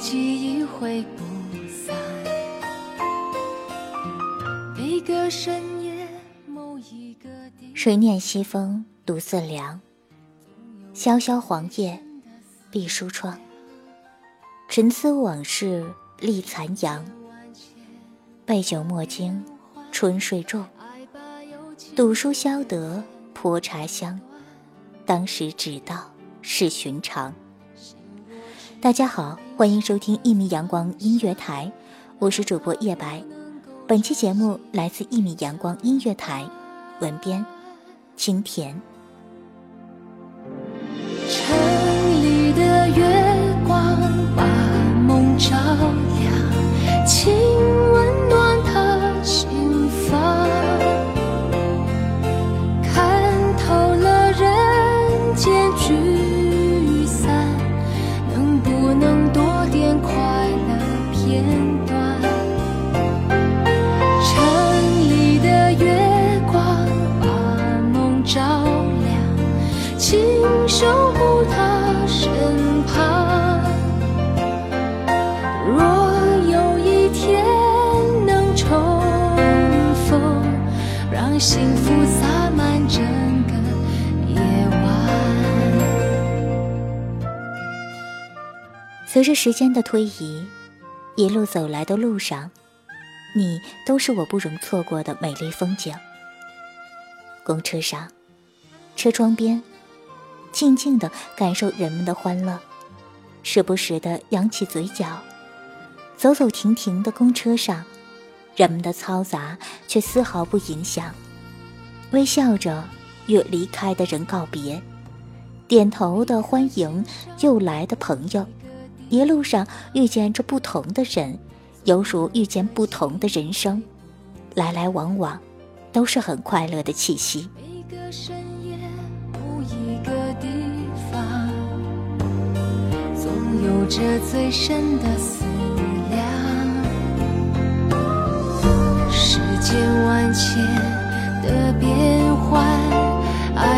记忆挥不散。每个深夜，某一个地谁念西风独自凉？萧萧黄叶闭书窗。沉思往事立残阳。杯酒莫惊春睡重。赌书消得泼茶香。当时只道是寻常。大家好，欢迎收听一米阳光音乐台，我是主播叶白。本期节目来自一米阳光音乐台，文编清甜。城里的月洒满整个夜晚。随着时间的推移，一路走来的路上，你都是我不容错过的美丽风景。公车上，车窗边，静静地感受人们的欢乐，时不时地扬起嘴角。走走停停的公车上，人们的嘈杂却丝毫不影响，微笑着与离开的人告别，点头的欢迎又来的朋友。一路上遇见着不同的人，犹如遇见不同的人生，来来往往，都是很快乐的气息。每个深夜，某一个地方，总有着最深的思量。世间万千，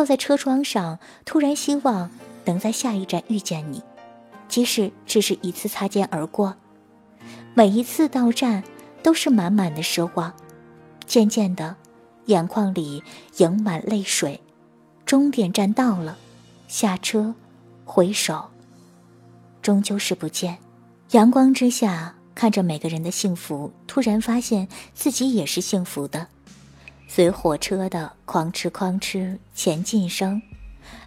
靠在车窗上，突然希望能在下一站遇见你，即使只是一次擦肩而过。每一次到站，都是满满的失望。渐渐的，眼眶里盈满泪水。终点站到了，下车，回首，终究是不见。阳光之下，看着每个人的幸福，突然发现自己也是幸福的。随火车的哐哧哐哧前进声，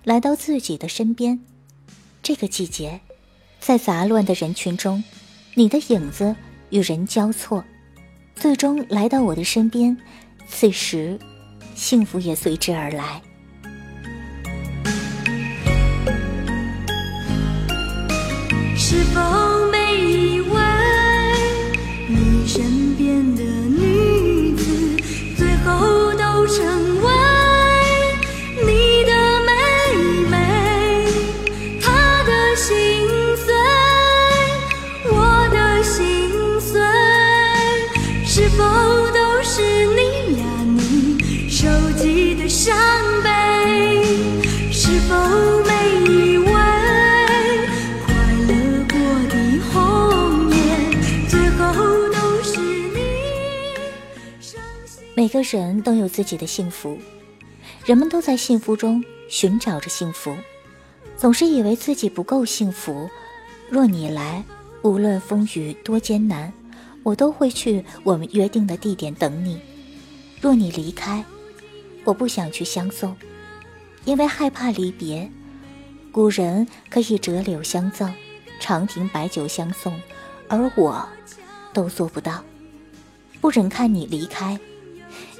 来到自己的身边。这个季节，在杂乱的人群中，你的影子与人交错，最终来到我的身边。此时，幸福也随之而来。是否个人都有自己的幸福，人们都在幸福中寻找着幸福，总是以为自己不够幸福。若你来，无论风雨多艰难，我都会去我们约定的地点等你。若你离开，我不想去相送，因为害怕离别。古人可以折柳相赠，长亭白酒相送，而我，都做不到，不忍看你离开。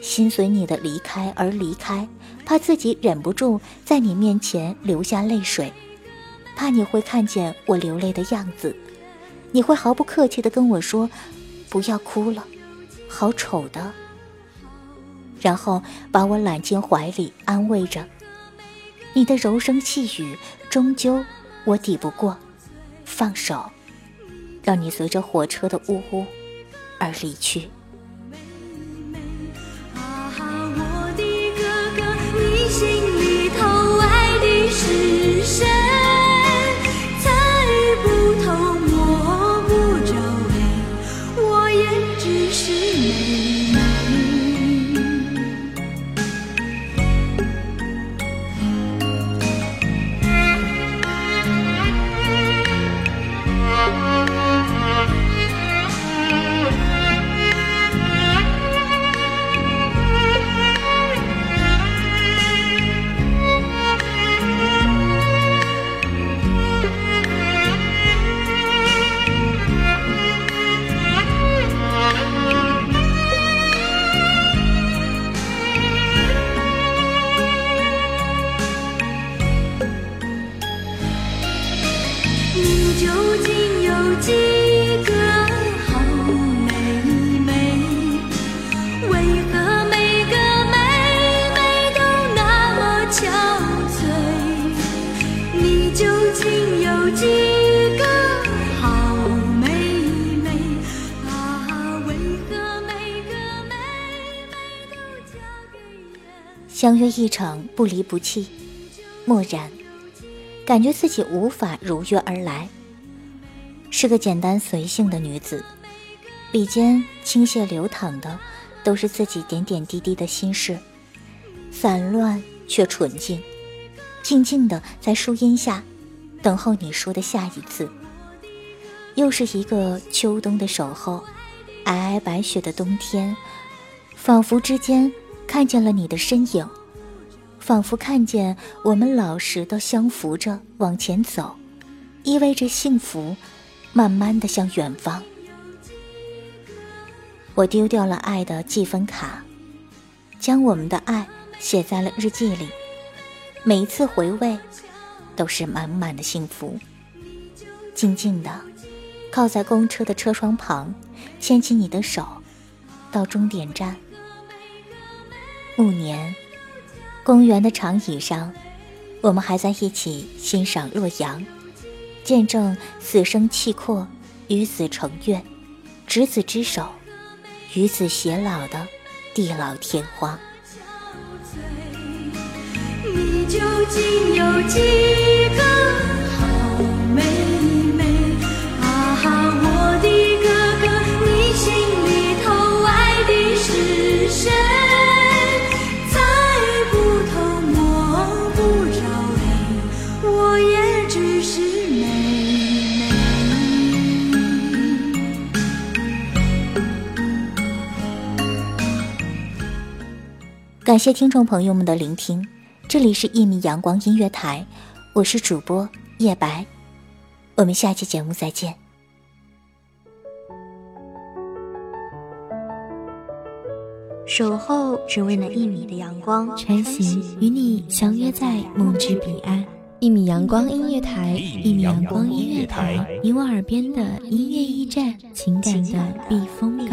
心随你的离开而离开，怕自己忍不住在你面前流下泪水，怕你会看见我流泪的样子，你会毫不客气地跟我说：“不要哭了，好丑的。”然后把我揽进怀里安慰着。你的柔声细语，终究我抵不过，放手，让你随着火车的呜呜而离去。憔悴相约一场不离不弃，漠然。感觉自己无法如约而来。是个简单随性的女子，笔尖倾泻流淌的都是自己点点滴滴的心事，散乱却纯净，静静的在树荫下等候你说的下一次。又是一个秋冬的守候，皑皑白雪的冬天，仿佛之间看见了你的身影，仿佛看见我们老实的相扶着往前走，意味着幸福，慢慢的向远方。我丢掉了爱的记分卡，将我们的爱写在了日记里，每一次回味，都是满满的幸福。静静的。靠在公车的车窗旁，牵起你的手，到终点站。暮年，公园的长椅上，我们还在一起欣赏洛阳，见证死生契阔，与子成悦，执子之手，与子偕老的地老天荒。你究竟有几个好妹妹？啊，我的哥哥，你心里头爱的是谁？猜不透，摸不着，你我也只是妹妹。感谢听众朋友们的聆听。这里是《一米阳光音乐台》，我是主播叶白，我们下期节目再见。守候只为那一米的阳光，穿行与你相约在梦之彼岸。一米阳光音乐台，一米阳光音乐台，你我耳边的音乐驿站，情感的避风港。